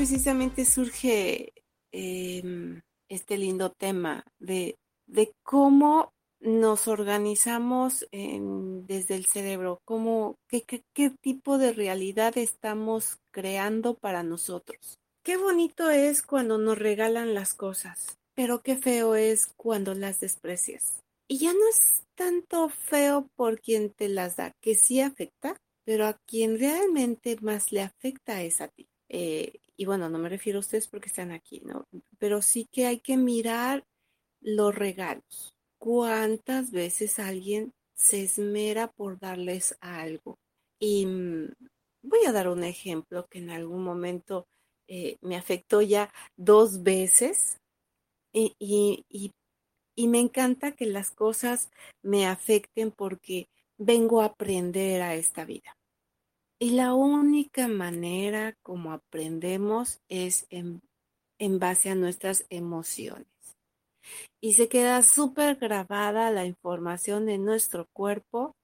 Precisamente surge em, este lindo tema de, cómo nos organizamos desde el cerebro, cómo, qué, qué tipo de realidad estamos creando para nosotros. Qué bonito es cuando nos regalan las cosas, pero qué feo es cuando las desprecias. Y ya no es tanto feo por quien te las da, que sí afecta, pero a quien realmente más le afecta es a ti. Eh, y bueno, no me refiero a ustedes porque están aquí, ¿no? Pero sí que hay que mirar los regalos. ¿Cuántas veces alguien se esmera por darles algo? Y mm, voy a dar un ejemplo que en algún momento eh, me afectó ya dos veces y, y, me encanta que las cosas me afecten porque vengo a aprender a esta vida. Y la única manera como aprendemos es en, en base a nuestras emociones. Y se queda súper grabada la información en nuestro cuerpo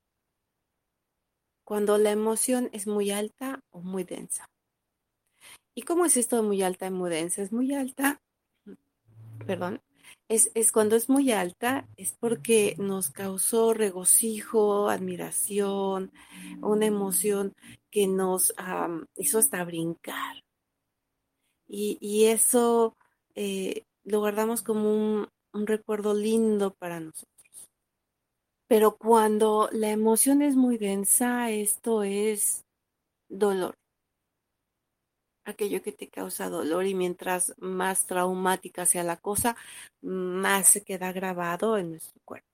cuando la emoción es muy alta o muy densa. ¿Y cómo es esto de muy alta y muy densa? Es muy alta, perdón, es, cuando es muy alta, es porque nos causó regocijo, admiración, una emoción que nos hizo hasta brincar. Y, eso eh, lo guardamos como un, un recuerdo lindo para nosotros. Pero cuando la emoción es muy densa, esto es dolor aquello que te causa dolor y mientras más traumática sea la cosa, más se queda grabado en nuestro cuerpo.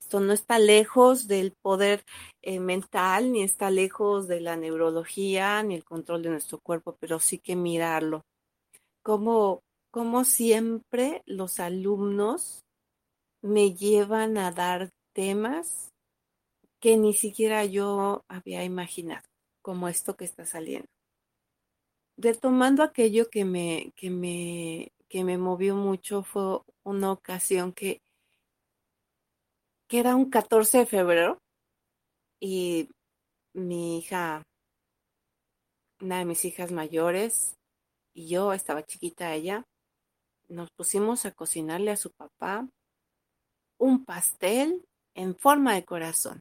Esto no está lejos del poder eh, mental, ni está lejos de la neurología, ni el control de nuestro cuerpo, pero sí que mirarlo. Como, como siempre los alumnos me llevan a dar temas que ni siquiera yo había imaginado, como esto que está saliendo retomando aquello que me, que me, que me movió mucho, fue una ocasión que, que era un 14 de febrero y mi hija, una de mis hijas mayores y yo, estaba chiquita ella, nos pusimos a cocinarle a su papá un pastel en forma de corazón.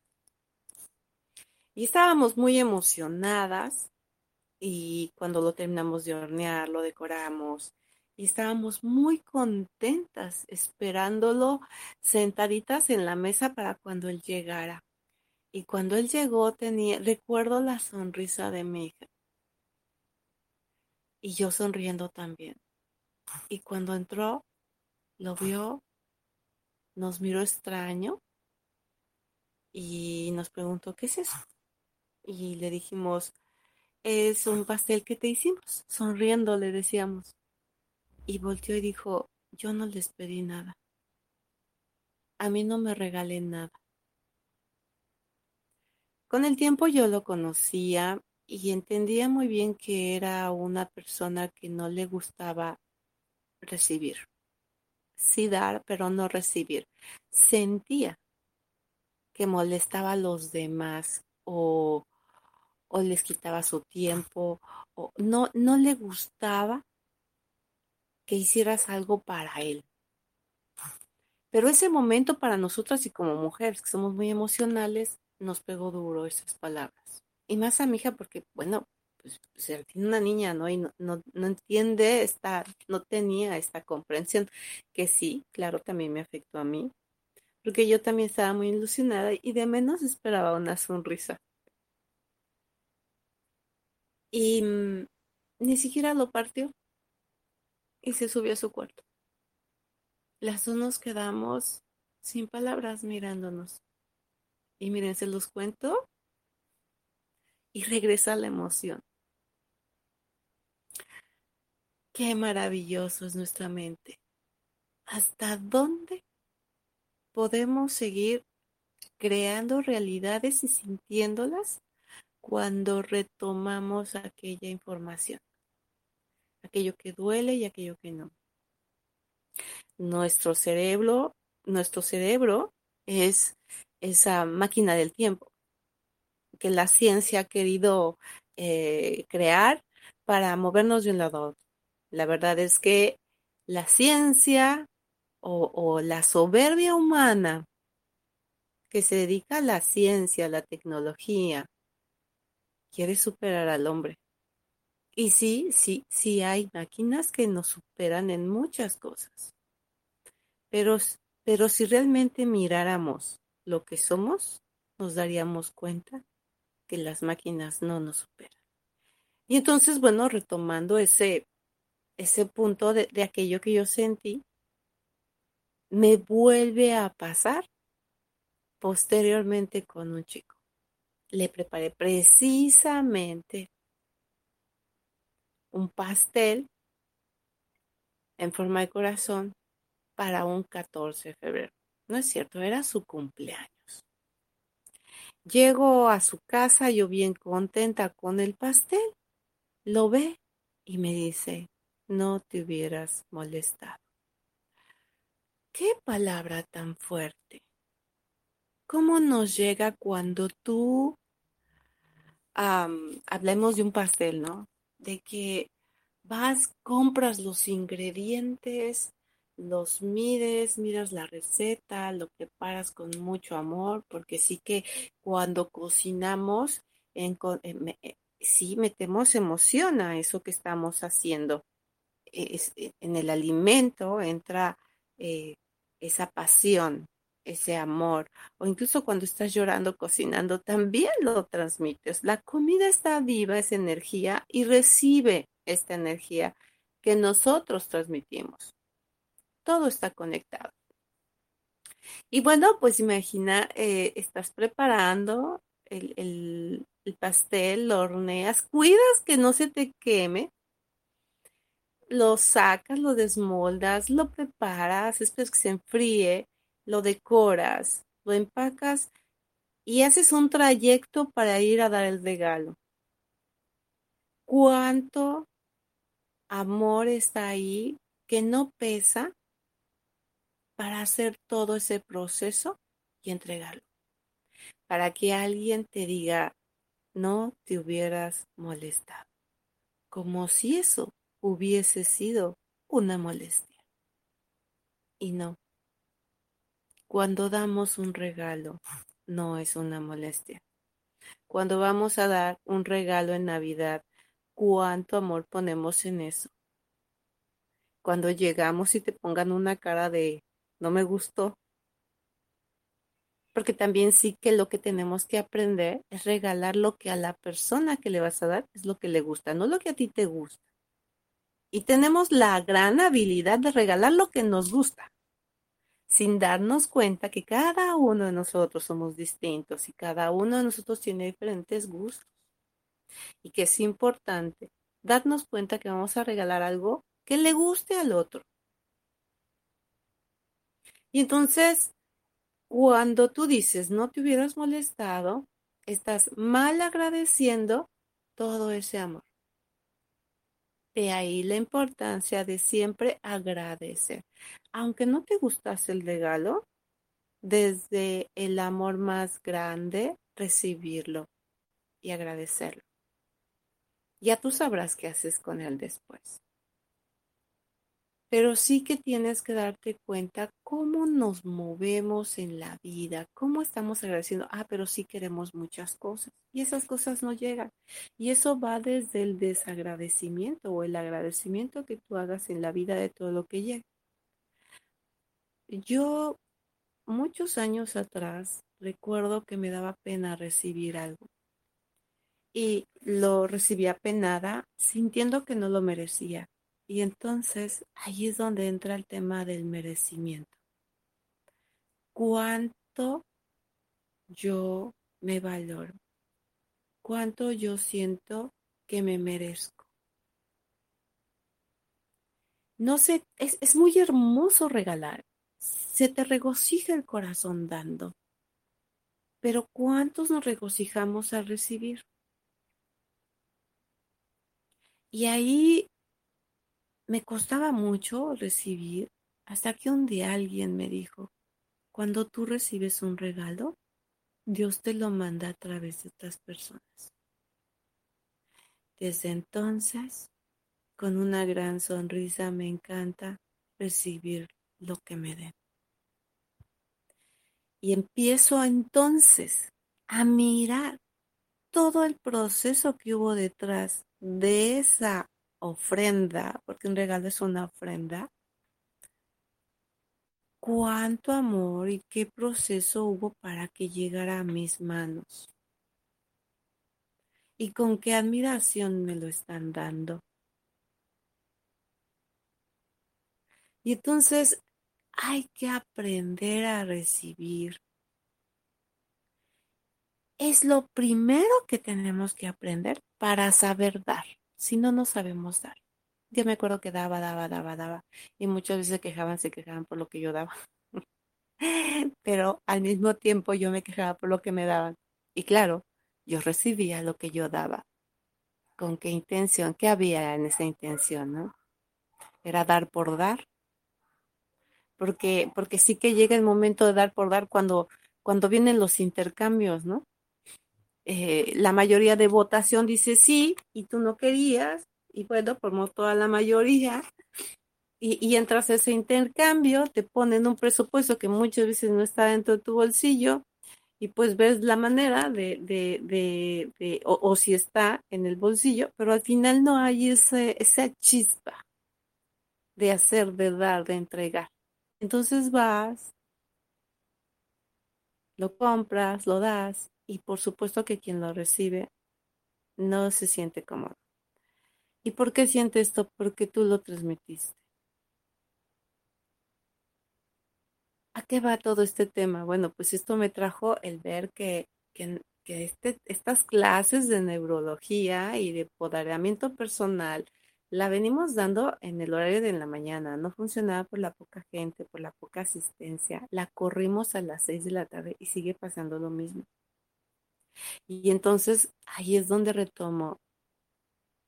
Y estábamos muy emocionadas y cuando lo terminamos de hornear, lo decoramos y estábamos muy contentas esperándolo sentaditas en la mesa para cuando él llegara. Y cuando él llegó tenía, recuerdo la sonrisa de mi hija. Y yo sonriendo también. Y cuando entró, lo vio, nos miró extraño y nos preguntó, ¿qué es eso? Y le dijimos, es un pastel que te hicimos. Sonriendo le decíamos. Y volteó y dijo, yo no les pedí nada. A mí no me regalé nada. Con el tiempo yo lo conocía y entendía muy bien que era una persona que no le gustaba recibir. Sí dar, pero no recibir. Sentía que molestaba a los demás o o les quitaba su tiempo, o no, no le gustaba que hicieras algo para él. Pero ese momento para nosotras y como mujeres que somos muy emocionales, nos pegó duro esas palabras. Y más a mi hija porque, bueno, pues, pues tiene una niña, ¿no? Y no, no, no, entiende esta, no tenía esta comprensión, que sí, claro, también me afectó a mí, porque yo también estaba muy ilusionada y de menos esperaba una sonrisa y mm, ni siquiera lo partió y se subió a su cuarto. Las dos nos quedamos sin palabras mirándonos. Y miren, se los cuento. y regresa la emoción. Qué maravilloso es nuestra mente. ¿Hasta dónde podemos seguir creando realidades y sintiéndolas cuando retomamos aquella información? Aquello que duele y aquello que no. Nuestro cerebro, nuestro cerebro es esa máquina del tiempo que la ciencia ha querido eh, crear para movernos de un lado a otro. La verdad es que la ciencia o, o la soberbia humana que se dedica a la ciencia, a la tecnología, quiere superar al hombre. Y sí, sí, sí hay máquinas que nos superan en muchas cosas. Pero, pero si realmente miráramos lo que somos, nos daríamos cuenta que las máquinas no nos superan. Y entonces, bueno, retomando ese, ese punto de, aquello que yo sentí, me vuelve a pasar posteriormente con un chico. Le preparé precisamente un pastel en forma de corazón para un 14 de febrero. No es cierto, era su cumpleaños. Llego a su casa, yo bien contenta con el pastel, lo ve y me dice, no te hubieras molestado. Qué palabra tan fuerte. ¿Cómo nos llega cuando tú, hablemos de un pastel, ¿no? De que vas, compras los ingredientes, los mides, miras la receta, lo preparas con mucho amor, porque sí que cuando cocinamos, en, eh, sí metemos emoción a eso que estamos haciendo. E, en el alimento entra eh, esa pasión, ese amor, o incluso cuando estás llorando cocinando, también lo transmites. La comida está viva, es energía, y recibe esta energía que nosotros transmitimos todo está conectado. Y bueno, pues imagina, eh, estás preparando el, pastel, lo horneas, cuidas que no se te queme, lo sacas, lo desmoldas, lo preparas, esperas que se enfríe, lo decoras, lo empacas y haces un trayecto para ir a dar el regalo. ¿Cuánto amor está ahí que no pesa para hacer todo ese proceso y entregarlo. Para que alguien te diga, no te hubieras molestado. Como si eso hubiese sido una molestia. Y no. Cuando damos un regalo, no es una molestia. Cuando vamos a dar un regalo en Navidad, ¿cuánto amor ponemos en eso? Cuando llegamos y te pongan una cara de no me gustó. Porque también sí que lo que tenemos que aprender es regalar lo que a la persona que le vas a dar es lo que le gusta, no lo que a ti te gusta. Y tenemos la gran habilidad de regalar lo que nos gusta, sin darnos cuenta que cada uno de nosotros somos distintos y cada uno de nosotros tiene diferentes gustos. Y que es importante darnos cuenta que vamos a regalar algo que le guste al otro y entonces, cuando tú dices, no te hubieras molestado, estás mal agradeciendo todo ese amor. De ahí la importancia de siempre agradecer. Aunque no te gustase el regalo, desde el amor más grande, recibirlo y agradecerlo. Ya tú sabrás qué haces con él después pero sí que tienes que darte cuenta cómo nos movemos en la vida, cómo estamos agradeciendo, ah, pero sí queremos muchas cosas y esas cosas no llegan. Y eso va desde el desagradecimiento o el agradecimiento que tú hagas en la vida de todo lo que llega. Yo muchos años atrás recuerdo que me daba pena recibir algo y lo recibía penada sintiendo que no lo merecía y entonces ahí es donde entra el tema del merecimiento. ¿Cuánto yo me valoro? cuánto yo siento que me merezco. No sé, es, es muy hermoso regalar. Se te regocija el corazón dando. Pero ¿cuántos nos regocijamos al recibir? Y ahí me costaba mucho recibir hasta que un día alguien me dijo, cuando tú recibes un regalo, Dios te lo manda a través de otras personas. Desde entonces, con una gran sonrisa me encanta recibir lo que me den. Y empiezo entonces a mirar todo el proceso que hubo detrás de esa ofrenda, porque un regalo es una ofrenda, cuánto amor y qué proceso hubo para que llegara a mis manos. Y con qué admiración me lo están dando. Y entonces hay que aprender a recibir. Es lo primero que tenemos que aprender para saber dar si no, no sabemos dar. Yo me acuerdo que daba, daba, daba, daba. Y muchas veces se quejaban, se quejaban por lo que yo daba. Pero al mismo tiempo yo me quejaba por lo que me daban. Y claro, yo recibía lo que yo daba. ¿Con qué intención? ¿Qué había en esa intención? ¿no? Era dar por dar. Porque, porque sí que llega el momento de dar por dar cuando, cuando vienen los intercambios, ¿no? Eh, la mayoría de votación dice sí y tú no querías, y bueno, formó toda la mayoría, y, entras a ese intercambio, te ponen un presupuesto que muchas veces no está dentro de tu bolsillo, y pues ves la manera de, de, de, o, o, si está en el bolsillo, pero al final no hay ese, esa chispa de hacer, de dar, de entregar. Entonces vas, lo compras, lo das, y por supuesto que quien lo recibe no se siente cómodo. ¿Y por qué siente esto? Porque tú lo transmitiste. ¿A qué va todo este tema? Bueno, pues esto me trajo el ver que, que, este, estas clases de neurología y de empoderamiento personal la venimos dando en el horario de la mañana. No funcionaba por la poca gente, por la poca asistencia. La corrimos a las seis de la tarde y sigue pasando lo mismo. Y entonces ahí es donde retomo.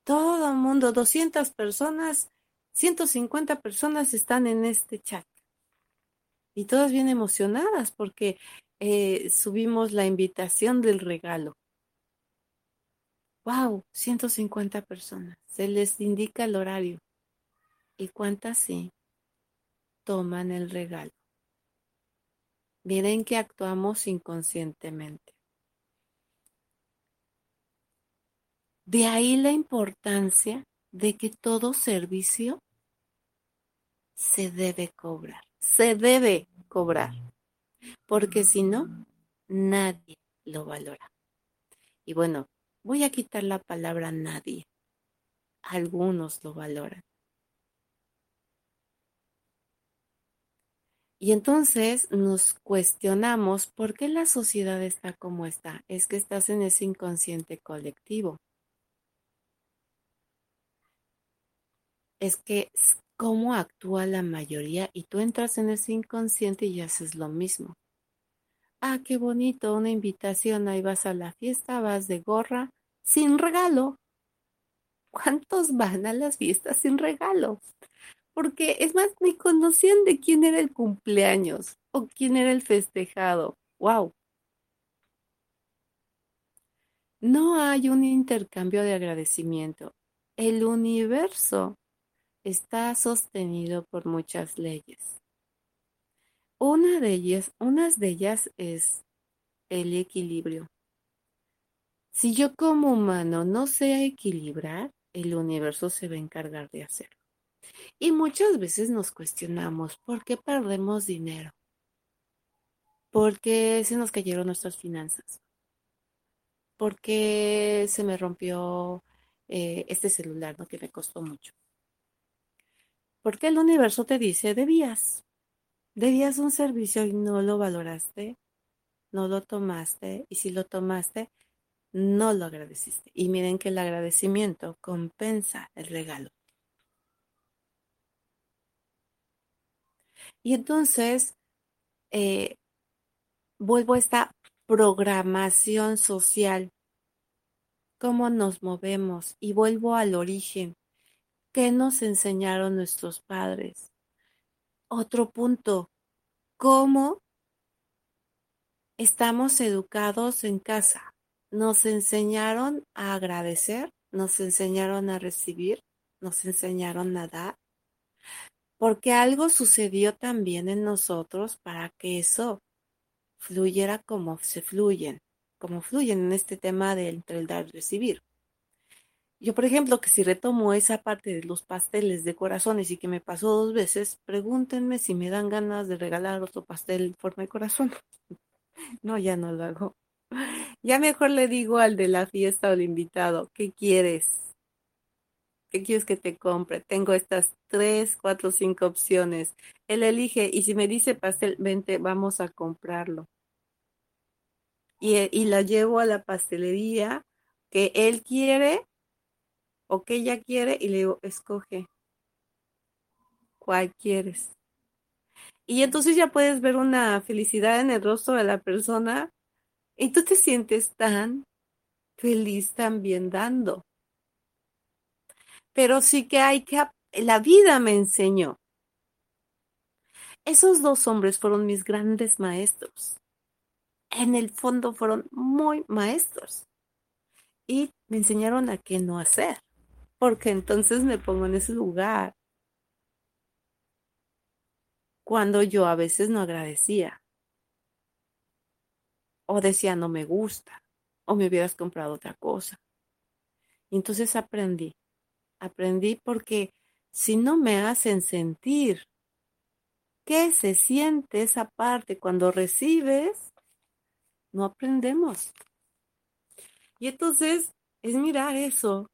Todo el mundo, 200 personas, 150 personas están en este chat. Y todas bien emocionadas porque eh, subimos la invitación del regalo. ¡Wow! 150 personas. Se les indica el horario. ¿Y cuántas sí toman el regalo? Miren que actuamos inconscientemente. De ahí la importancia de que todo servicio se debe cobrar, se debe cobrar, porque si no, nadie lo valora. Y bueno, voy a quitar la palabra nadie. Algunos lo valoran. Y entonces nos cuestionamos por qué la sociedad está como está. Es que estás en ese inconsciente colectivo. Es que cómo actúa la mayoría y tú entras en ese inconsciente y haces lo mismo. Ah, qué bonito, una invitación, ahí vas a la fiesta, vas de gorra, sin regalo. ¿Cuántos van a las fiestas sin regalo? Porque es más, ni conocían de quién era el cumpleaños o quién era el festejado. ¡Wow! No hay un intercambio de agradecimiento. El universo está sostenido por muchas leyes. Una de ellas, unas de ellas es el equilibrio. Si yo como humano no sé equilibrar, el universo se va a encargar de hacerlo. Y muchas veces nos cuestionamos por qué perdemos dinero, por qué se nos cayeron nuestras finanzas, por qué se me rompió eh, este celular, ¿no? que me costó mucho. Porque el universo te dice, debías, debías un servicio y no lo valoraste, no lo tomaste, y si lo tomaste, no lo agradeciste. Y miren que el agradecimiento compensa el regalo. Y entonces, eh, vuelvo a esta programación social, cómo nos movemos y vuelvo al origen. ¿Qué nos enseñaron nuestros padres? Otro punto, ¿cómo estamos educados en casa? Nos enseñaron a agradecer, nos enseñaron a recibir, nos enseñaron a dar, porque algo sucedió también en nosotros para que eso fluyera como se fluyen, como fluyen en este tema de entre el dar y recibir. Yo, por ejemplo, que si retomo esa parte de los pasteles de corazones y que me pasó dos veces, pregúntenme si me dan ganas de regalar otro pastel en forma de corazón. no, ya no lo hago. Ya mejor le digo al de la fiesta o al invitado, ¿qué quieres? ¿Qué quieres que te compre? Tengo estas tres, cuatro, cinco opciones. Él elige y si me dice pastel, vente, vamos a comprarlo. Y, y la llevo a la pastelería que él quiere o que ella quiere y le digo, escoge. ¿Cuál quieres? Y entonces ya puedes ver una felicidad en el rostro de la persona y tú te sientes tan feliz también dando. Pero sí que hay que, la vida me enseñó. Esos dos hombres fueron mis grandes maestros. En el fondo fueron muy maestros. Y me enseñaron a qué no hacer. Porque entonces me pongo en ese lugar. Cuando yo a veces no agradecía o decía no me gusta, o me hubieras comprado otra cosa. entonces aprendí, aprendí porque si no me hacen sentir qué se siente esa parte cuando recibes, no aprendemos. Y entonces es mirar eso,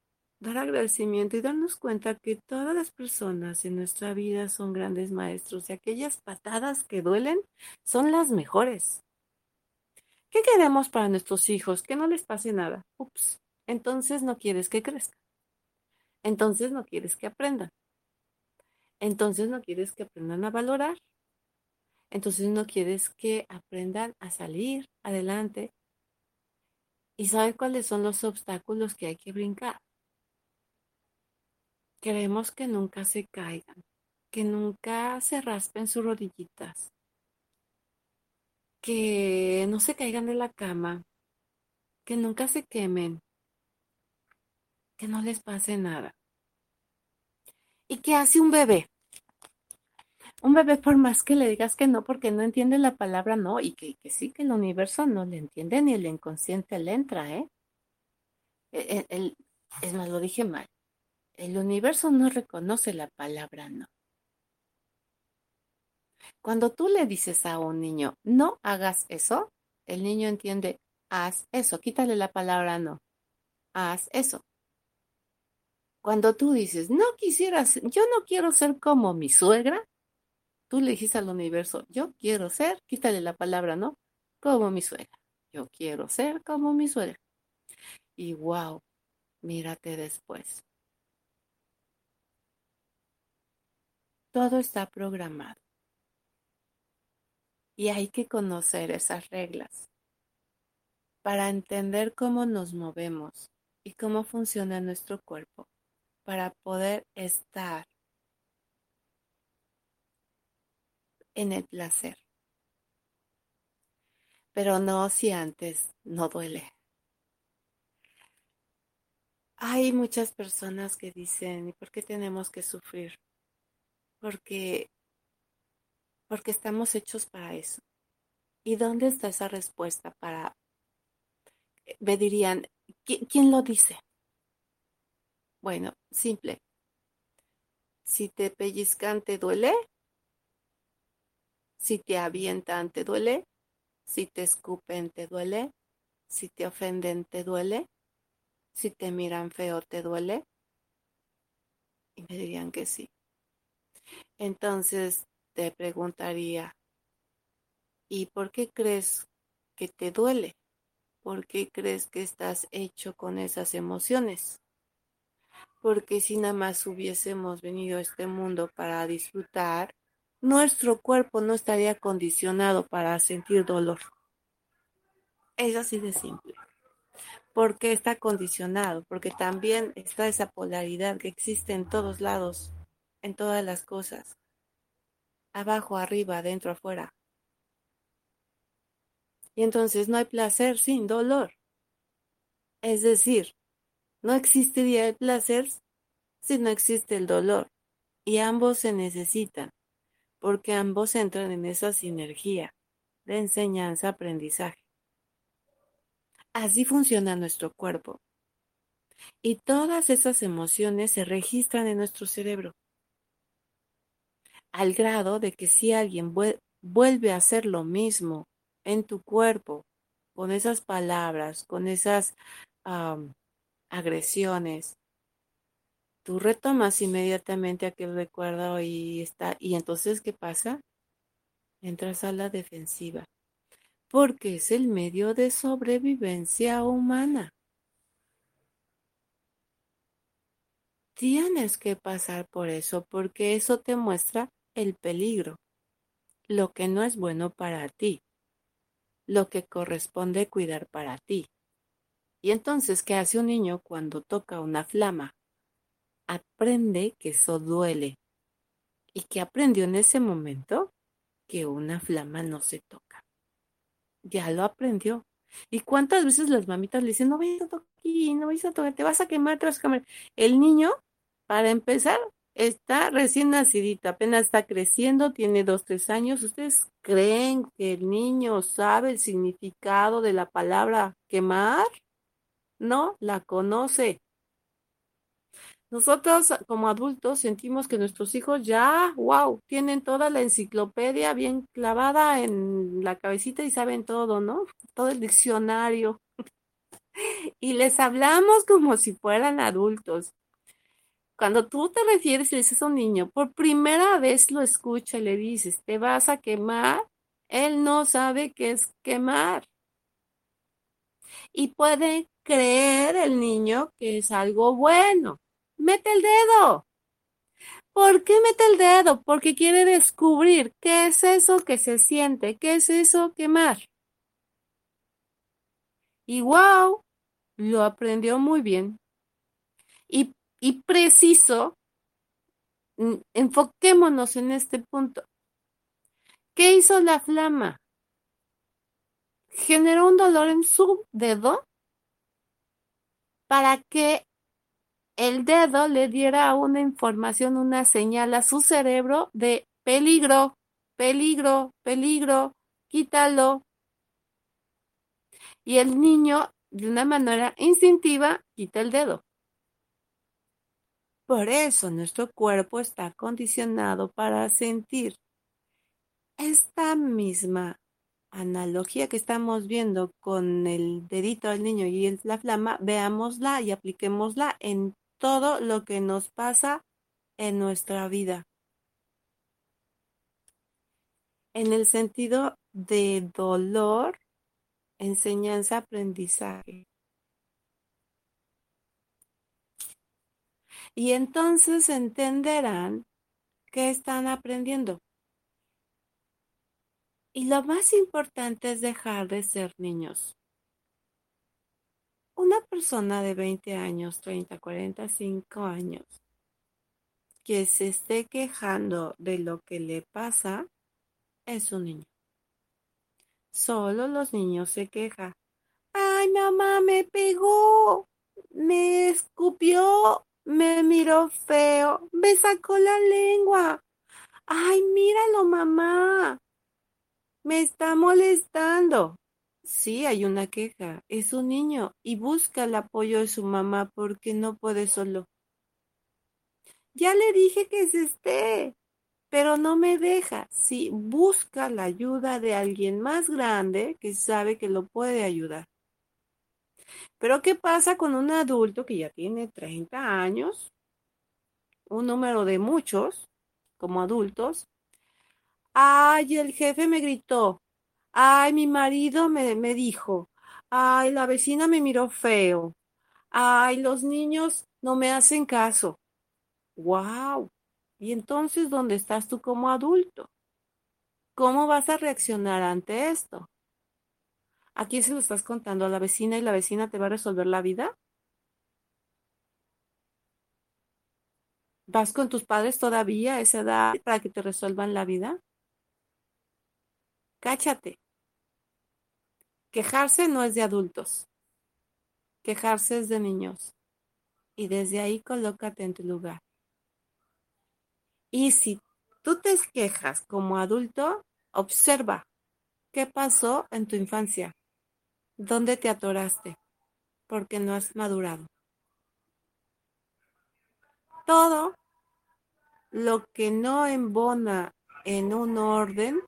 dar agradecimiento y darnos cuenta que todas las personas en nuestra vida son grandes maestros y aquellas patadas que duelen son las mejores. ¿Qué queremos para nuestros hijos? Que no les pase nada. Ups. Entonces no quieres que crezcan. Entonces no quieres que aprendan. Entonces no quieres que aprendan a valorar. Entonces no quieres que aprendan a salir adelante. ¿Y sabe cuáles son los obstáculos que hay que brincar? Queremos que nunca se caigan, que nunca se raspen sus rodillitas, que no se caigan de la cama, que nunca se quemen, que no les pase nada. ¿Y qué hace un bebé? Un bebé por más que le digas que no, porque no entiende la palabra no, y que, sí que el universo no le entiende ni el inconsciente le entra, ¿eh? e, e, es más, lo dije mal. El universo no reconoce la palabra no. Cuando tú le dices a un niño, no hagas eso, el niño entiende, haz eso, quítale la palabra no, haz eso. Cuando tú dices, no quisieras, yo no quiero ser como mi suegra, tú le dices al universo, yo quiero ser, quítale la palabra no, como mi suegra. Yo quiero ser como mi suegra. Y wow, mírate después. Todo está programado. Y hay que conocer esas reglas para entender cómo nos movemos y cómo funciona nuestro cuerpo para poder estar en el placer. Pero no si antes no duele. Hay muchas personas que dicen, ¿y por qué tenemos que sufrir? Porque porque estamos hechos para eso. ¿Y dónde está esa respuesta para, eh, me dirían, ¿quién, lo dice? Bueno, simple. Si te pellizcan, te duele. Si te avientan, te duele. Si te escupen, te duele. Si te ofenden, te duele. Si te miran feo, te duele. Y me dirían que sí. Entonces, te preguntaría, ¿y por qué crees que te duele? ¿por qué crees que estás hecho con esas emociones? Porque si nada más hubiésemos venido a este mundo para disfrutar, nuestro cuerpo no estaría condicionado para sentir dolor. Es así de simple. ¿Por qué está condicionado? Porque también está esa polaridad que existe en todos lados, en todas las cosas. Abajo, arriba, adentro, afuera. Y entonces no hay placer sin dolor. Es decir, no existiría el placer si no existe el dolor. Y ambos se necesitan, porque ambos entran en esa sinergia de enseñanza-aprendizaje. Así funciona nuestro cuerpo. Y todas esas emociones se registran en nuestro cerebro. Al grado de que si alguien vuelve a hacer lo mismo en tu cuerpo, con esas palabras, con esas agresiones, tú retomas inmediatamente aquel recuerdo y está, y entonces, ¿qué pasa? Entras a la defensiva, porque es el medio de sobrevivencia humana. Tienes que pasar por eso, porque eso te muestra el peligro, lo que no es bueno para ti lo que corresponde cuidar para ti. Y entonces, ¿qué hace un niño cuando toca una flama? Aprende que eso duele. ¿Y que aprendió en ese momento? Que una flama no se toca. Ya lo aprendió. ¿Y cuántas veces las mamitas le dicen, no vayas a tocar no vayas a tocar, te vas a quemar, te vas a quemar? El niño, para empezar, está recién nacidita, apenas está creciendo, tiene dos, tres años. ¿Ustedes creen que el niño sabe el significado de la palabra quemar? No, la conoce. Nosotros como adultos sentimos que nuestros hijos ya, wow, tienen toda la enciclopedia bien clavada en la cabecita y saben todo, ¿no? Todo el diccionario. y les hablamos como si fueran adultos. Cuando tú te refieres y dices a un niño, por primera vez lo escucha y le dices, te vas a quemar, él no sabe qué es quemar. Y puede creer el niño que es algo bueno. Mete el dedo. ¿Por qué mete el dedo? Porque quiere descubrir qué es eso que se siente, qué es eso quemar. Y wow, lo aprendió muy bien. Y y preciso, mm, enfoquémonos en este punto. ¿Qué hizo la flama? Generó un dolor en su dedo para que el dedo le diera una información, una señal a su cerebro de peligro, peligro, peligro, quítalo. Y el niño, de una manera instintiva, quita el dedo. Por eso nuestro cuerpo está condicionado para sentir. Esta misma analogía que estamos viendo con el dedito del niño y la flama, veámosla y apliquémosla en todo lo que nos pasa en nuestra vida. En el sentido de dolor, enseñanza, aprendizaje. Y entonces entenderán que están aprendiendo. Y lo más importante es dejar de ser niños. Una persona de 20 años, 30, 45 años, que se esté quejando de lo que le pasa, es un niño. Solo los niños se quejan. Ay, mamá me pegó, me escupió, me miró feo, me sacó la lengua. Ay, míralo, mamá. Me está molestando. Sí, hay una queja. Es un niño y busca el apoyo de su mamá porque no puede solo. Ya le dije que se esté, pero no me deja. Sí, busca la ayuda de alguien más grande que sabe que lo puede ayudar. Pero ¿qué pasa con un adulto que ya tiene 30 años? Un número de muchos como adultos. Ay, el jefe me gritó. Ay, mi marido me, me dijo. Ay, la vecina me miró feo. Ay, los niños no me hacen caso. ¡Wow! ¿Y entonces dónde estás tú como adulto? ¿Cómo vas a reaccionar ante esto? ¿A quién se lo estás contando? ¿A la vecina y la vecina te va a resolver la vida? ¿Vas con tus padres todavía a esa edad para que te resuelvan la vida? Cáchate. Quejarse no es de adultos. Quejarse es de niños. Y desde ahí colócate en tu lugar. Y si tú te quejas como adulto, observa qué pasó en tu infancia. ¿Dónde te atoraste? Porque no has madurado. Todo lo que no embona en un orden,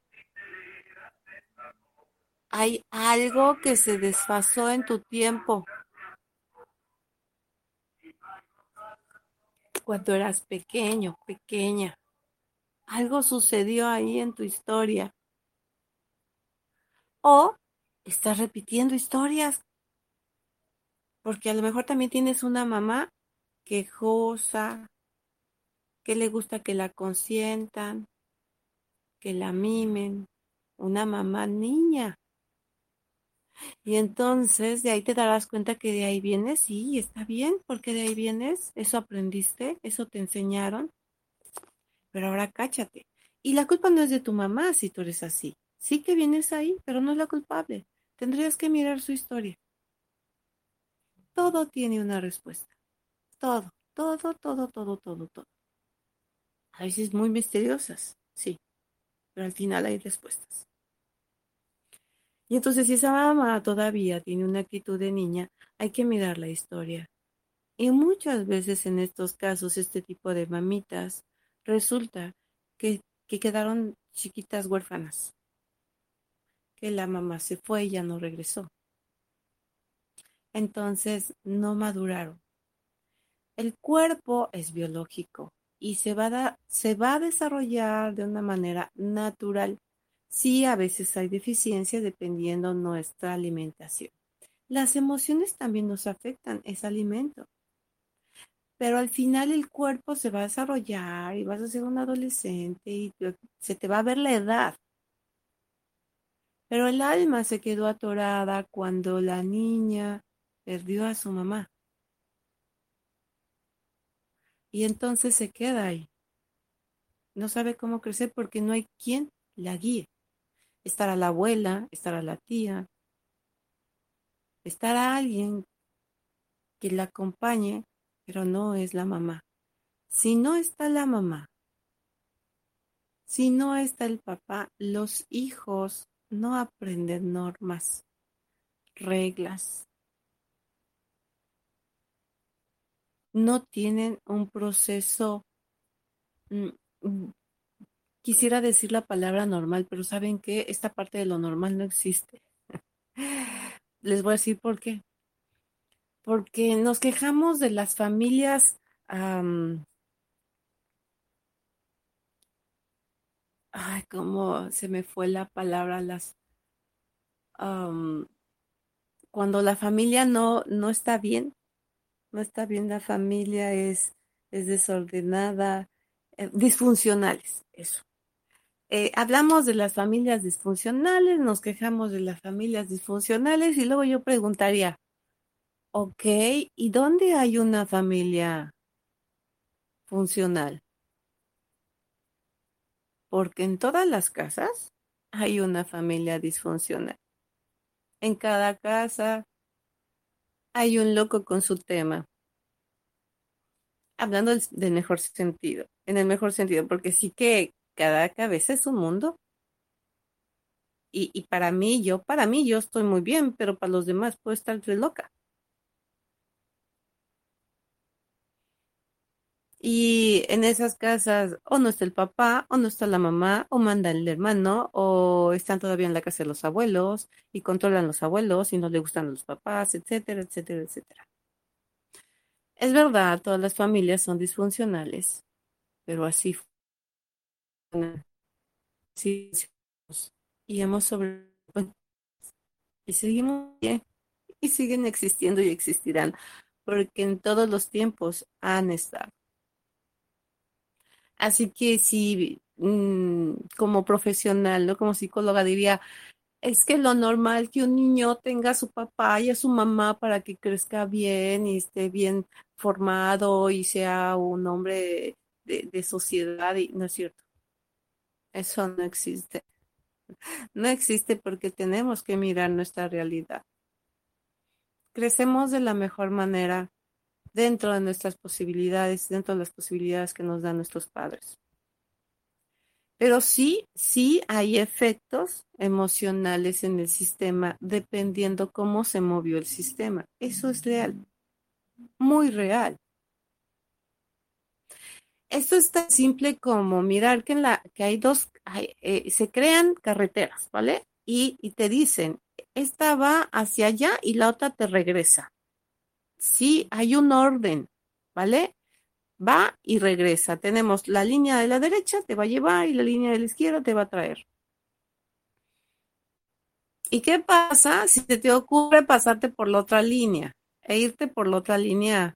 hay algo que se desfasó en tu tiempo. Cuando eras pequeño, pequeña. Algo sucedió ahí en tu historia. O estás repitiendo historias. Porque a lo mejor también tienes una mamá quejosa, que le gusta que la consientan, que la mimen, una mamá niña. Y entonces de ahí te darás cuenta que de ahí vienes, sí, está bien, porque de ahí vienes, eso aprendiste, eso te enseñaron. Pero ahora cáchate. Y la culpa no es de tu mamá si tú eres así. Sí que vienes ahí, pero no es la culpable. Tendrías que mirar su historia. Todo tiene una respuesta. Todo, todo, todo, todo, todo, todo. A veces muy misteriosas, sí, pero al final hay respuestas. Y entonces si esa mamá todavía tiene una actitud de niña, hay que mirar la historia. Y muchas veces en estos casos, este tipo de mamitas, resulta que, que quedaron chiquitas huérfanas, que la mamá se fue y ya no regresó. Entonces no maduraron. El cuerpo es biológico, y se va, a, se va a desarrollar de una manera natural. Sí, a veces hay deficiencia dependiendo nuestra alimentación. Las emociones también nos afectan ese alimento. Pero al final el cuerpo se va a desarrollar y vas a ser un adolescente y se te va a ver la edad. Pero el alma se quedó atorada cuando la niña perdió a su mamá. Y entonces se queda ahí. No sabe cómo crecer porque no hay quien la guíe. Estará la abuela, estará la tía, estará alguien que la acompañe, pero no es la mamá. Si no está la mamá, si no está el papá, los hijos no aprenden normas, reglas, no tienen un proceso, mm, mm, quisiera decir la palabra normal, pero saben que esta parte de lo normal no existe. Les voy a decir por qué. Porque nos quejamos de las familias ay, cómo se me fue la palabra, las cuando la familia no, no está bien, no está bien la familia, es, es desordenada, eh, disfuncionales, eso. Eh, hablamos de las familias disfuncionales, nos quejamos de las familias disfuncionales y luego yo preguntaría, ok, ¿y dónde hay una familia funcional? Porque en todas las casas hay una familia disfuncional. En cada casa hay un loco con su tema. Hablando del mejor sentido, en el mejor sentido, porque sí que cada cabeza es un mundo. Y, y para mí, yo, para mí, yo estoy muy bien, pero para los demás puedo estar loca. Y en esas casas o no está el papá, o no está la mamá, o manda el hermano, o están todavía en la casa de los abuelos y controlan los abuelos y no le gustan los papás, etcétera, etcétera, etcétera. Es verdad, todas las familias son disfuncionales, pero así sí, y hemos sobre y seguimos bien. y siguen existiendo y existirán, porque en todos los tiempos han estado. Así que si mm, como profesional, ¿no? Como psicóloga diría, es que lo normal que un niño tenga a su papá y a su mamá para que crezca bien y esté bien formado y sea un hombre de, de sociedad y no es cierto. Eso no existe. No existe porque tenemos que mirar nuestra realidad. Crecemos de la mejor manera dentro de nuestras posibilidades, dentro de las posibilidades que nos dan nuestros padres. Pero sí, sí hay efectos emocionales en el sistema dependiendo cómo se movió el sistema. Eso es real, muy real. Esto es tan simple como mirar que, hay dos, eh, se crean carreteras, ¿vale? Y te dicen, esta va hacia allá y la otra te regresa. Sí, hay un orden, ¿vale? Va y regresa. Tenemos la línea de la derecha, te va a llevar y la línea de la izquierda te va a traer. ¿Y qué pasa si se te ocurre pasarte por la otra línea e irte por la otra línea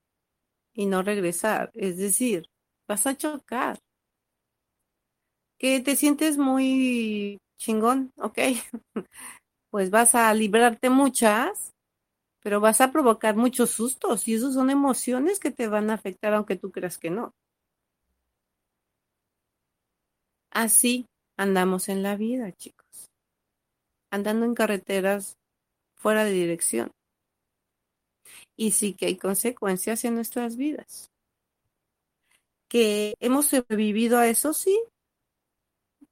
y no regresar? Es decir, vas a chocar. Que te sientes muy chingón, ok. pues vas a librarte muchas, pero vas a provocar muchos sustos y esos son emociones que te van a afectar aunque tú creas que no. Así andamos en la vida, chicos. Andando en carreteras fuera de dirección. Y sí que hay consecuencias en nuestras vidas que hemos sobrevivido a eso, sí,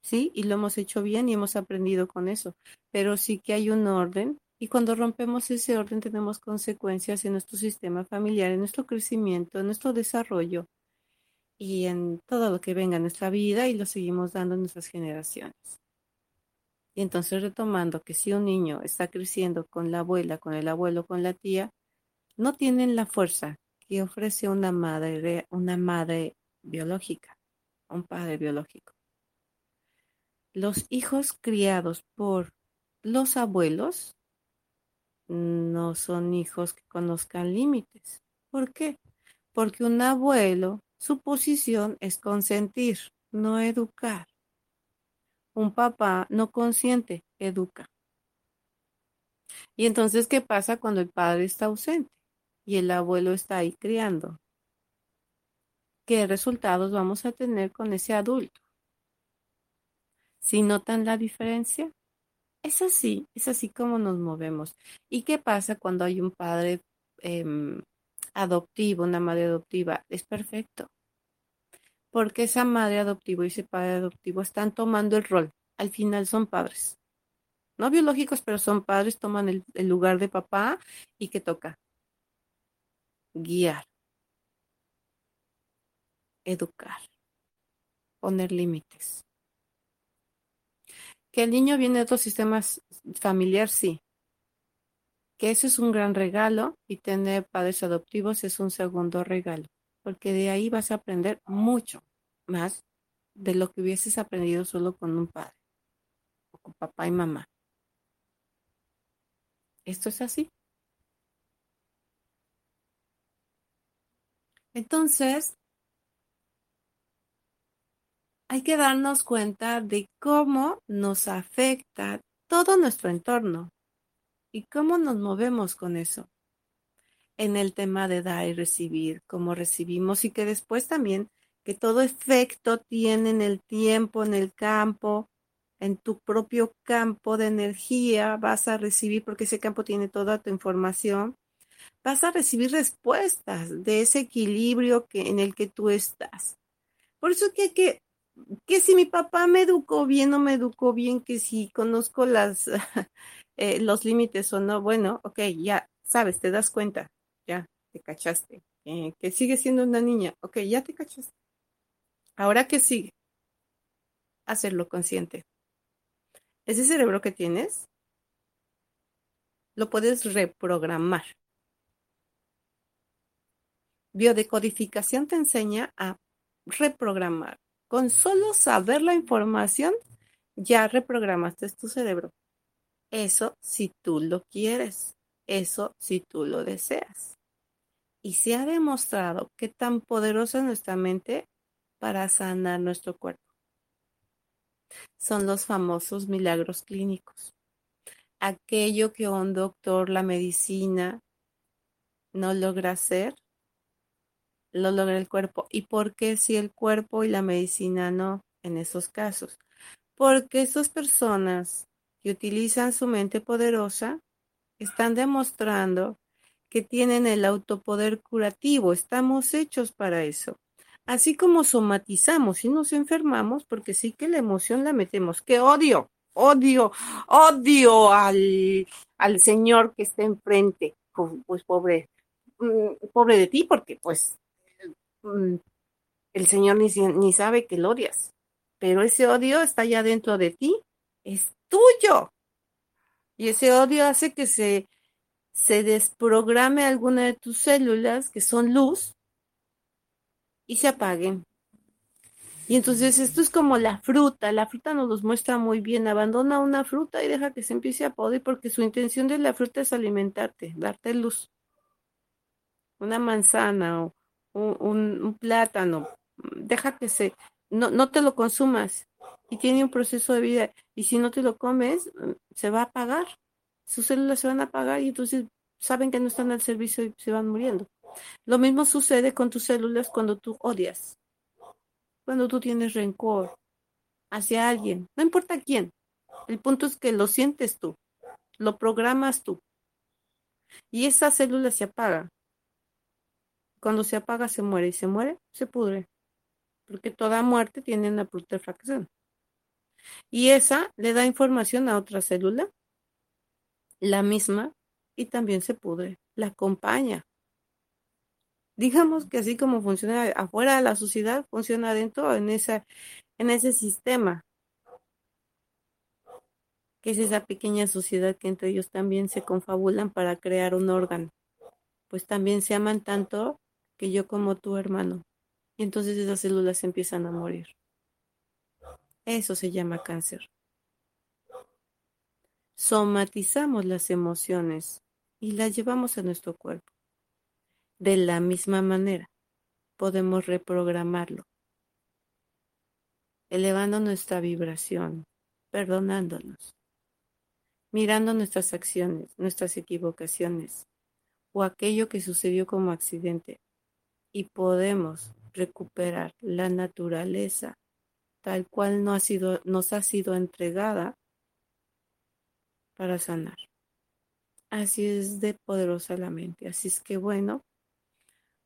sí, y lo hemos hecho bien y hemos aprendido con eso, pero sí que hay un orden y cuando rompemos ese orden tenemos consecuencias en nuestro sistema familiar, en nuestro crecimiento, en nuestro desarrollo y en todo lo que venga en nuestra vida y lo seguimos dando en nuestras generaciones. Y entonces retomando que si un niño está creciendo con la abuela, con el abuelo, con la tía, no tienen la fuerza que ofrece una madre, una madre biológica, un padre biológico. Los hijos criados por los abuelos no son hijos que conozcan límites. ¿Por qué? Porque un abuelo, su posición es consentir, no educar. Un papá no consiente, educa. Y entonces, ¿qué pasa cuando el padre está ausente y el abuelo está ahí criando? qué resultados vamos a tener con ese adulto. Si notan la diferencia, es así, es así como nos movemos. ¿Y qué pasa cuando hay un padre em, adoptivo, una madre adoptiva? Es perfecto. Porque esa madre adoptiva y ese padre adoptivo están tomando el rol. Al final son padres. No biológicos, pero son padres, toman el, el lugar de papá y que toca guiar educar, poner límites. Que el niño viene de otros sistemas familiar, sí. Que eso es un gran regalo y tener padres adoptivos es un segundo regalo, porque de ahí vas a aprender mucho más de lo que hubieses aprendido solo con un padre o con papá y mamá. Esto es así. Entonces, hay que darnos cuenta de cómo nos afecta todo nuestro entorno y cómo nos movemos con eso. En el tema de dar y recibir, cómo recibimos y que después también que todo efecto tiene en el tiempo, en el campo, en tu propio campo de energía, vas a recibir, porque ese campo tiene toda tu información, vas a recibir respuestas de ese equilibrio que, en el que tú estás. Por eso que hay que que si mi papá me educó bien o me educó bien, que si conozco las, eh, los límites o no, bueno, ok, ya sabes, te das cuenta, ya te cachaste, eh, que sigue siendo una niña, ok, ya te cachaste. Ahora que sigue, hacerlo consciente. Ese cerebro que tienes, lo puedes reprogramar. Biodecodificación te enseña a reprogramar con solo saber la información, ya reprogramaste tu cerebro. Eso si tú lo quieres. Eso si tú lo deseas. Y se ha demostrado que tan poderosa es nuestra mente para sanar nuestro cuerpo. Son los famosos milagros clínicos. Aquello que un doctor, la medicina, no logra hacer, lo logra el cuerpo. ¿Y por qué si el cuerpo y la medicina no en esos casos? Porque esas personas que utilizan su mente poderosa están demostrando que tienen el autopoder curativo. Estamos hechos para eso. Así como somatizamos y nos enfermamos, porque sí que la emoción la metemos. ¡Qué odio! Odio, odio al, al señor que está enfrente. Pues pobre, mm, pobre de ti, porque pues el señor ni, ni sabe que lo odias. Pero ese odio está ya dentro de ti, es tuyo. Y ese odio hace que se, se desprograme alguna de tus células, que son luz, y se apaguen. Y entonces esto es como la fruta, la fruta nos los muestra muy bien, abandona una fruta y deja que se empiece a podrir porque su intención de la fruta es alimentarte, darte luz. Una manzana o un, plátano, deja que se, no, no te lo consumas y tiene un proceso de vida y si no te lo comes, se va a apagar, sus células se van a apagar y entonces saben que no están al servicio y se van muriendo. Lo mismo sucede con tus células cuando tú odias, cuando tú tienes rencor hacia alguien, no importa quién. El punto es que lo sientes tú, lo programas tú. Y esa célula se apaga. Cuando se apaga se muere y se muere, se pudre. Porque toda muerte tiene una putrefacción. Y esa le da información a otra célula, la misma, y también se pudre, la acompaña. Digamos que así como funciona afuera de la sociedad, funciona adentro en, esa, en ese sistema, que es esa pequeña sociedad que entre ellos también se confabulan para crear un órgano. Pues también se aman tanto que yo como tu hermano. Y entonces esas células empiezan a morir. Eso se llama cáncer. Somatizamos las emociones y las llevamos a nuestro cuerpo. De la misma manera, podemos reprogramarlo, elevando nuestra vibración, perdonándonos, mirando nuestras acciones, nuestras equivocaciones o aquello que sucedió como accidente y podemos recuperar la naturaleza tal cual no ha sido, nos ha sido entregada para sanar. Así es de poderosa la mente. Así es que bueno,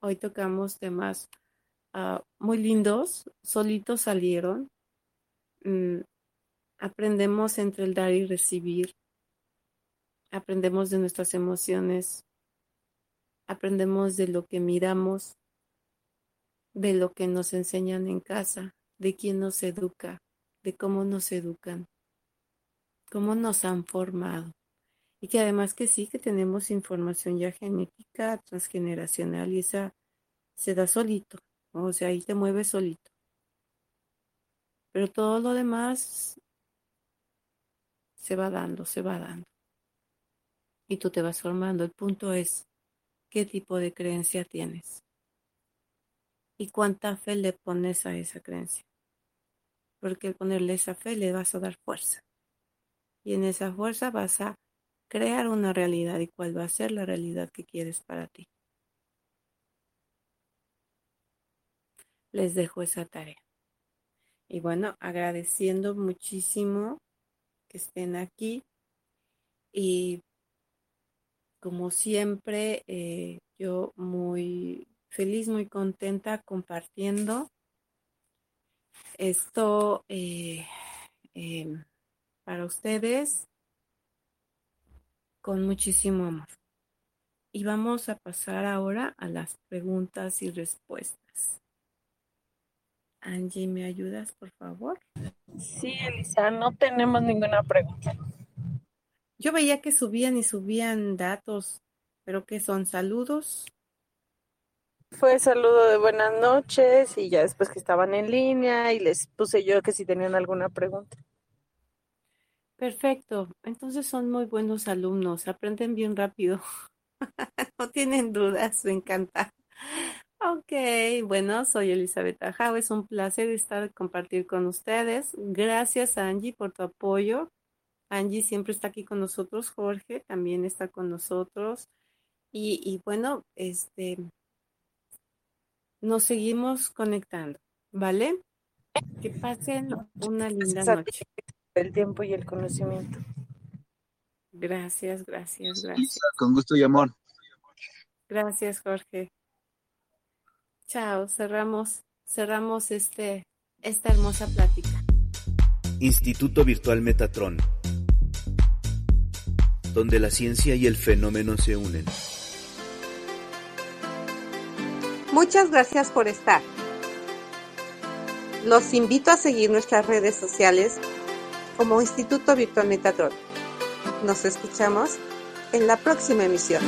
Hoy tocamos temas uh, muy lindos, solitos salieron. Mm, aprendemos entre el dar y recibir. Aprendemos de nuestras emociones. Aprendemos de lo que miramos, de lo que nos enseñan en casa, de quién nos educa, de cómo nos educan, cómo nos han formado y que además que sí, que tenemos información ya genética transgeneracional y esa se da solito, o sea, ahí te mueve solito. Pero todo lo demás se va dando, se va dando. Y tú te vas formando. El punto es qué tipo de creencia tienes y cuánta fe le pones a esa creencia. Porque al ponerle esa fe le vas a dar fuerza. Y en esa fuerza vas a crear una realidad y cuál va a ser la realidad que quieres para ti. Les dejo esa tarea. Y bueno, agradeciendo muchísimo que estén aquí y como siempre, eh, yo muy feliz, muy contenta compartiendo esto eh, em, para ustedes con muchísimo amor. Y vamos a pasar ahora a las preguntas y respuestas. Angie, ¿me ayudas, por favor? Sí, Elisa, no tenemos ninguna pregunta. Yo veía que subían y subían datos, pero que son saludos. Fue saludo de buenas noches y ya después que estaban en línea y les puse yo que si tenían alguna pregunta. Perfecto. Entonces son muy buenos alumnos, aprenden bien rápido. no tienen dudas, me encanta. Ok, bueno, soy Elizabeth Ajao, es un placer estar compartir con ustedes. Gracias Angie por tu apoyo. Angie siempre está aquí con nosotros, Jorge también está con nosotros. Y, y bueno, este, nos seguimos conectando, ¿vale? Que pasen una linda noche. El tiempo y el conocimiento. Gracias, gracias, gracias. Con gusto y amor. Gracias, Jorge. Chao, cerramos, cerramos este, esta hermosa plática. Instituto Virtual Metatron, donde la ciencia y el fenómeno se unen. Muchas gracias por estar. Los invito a seguir nuestras redes sociales como Instituto Virtual Metatron. Nos escuchamos en la próxima emisión.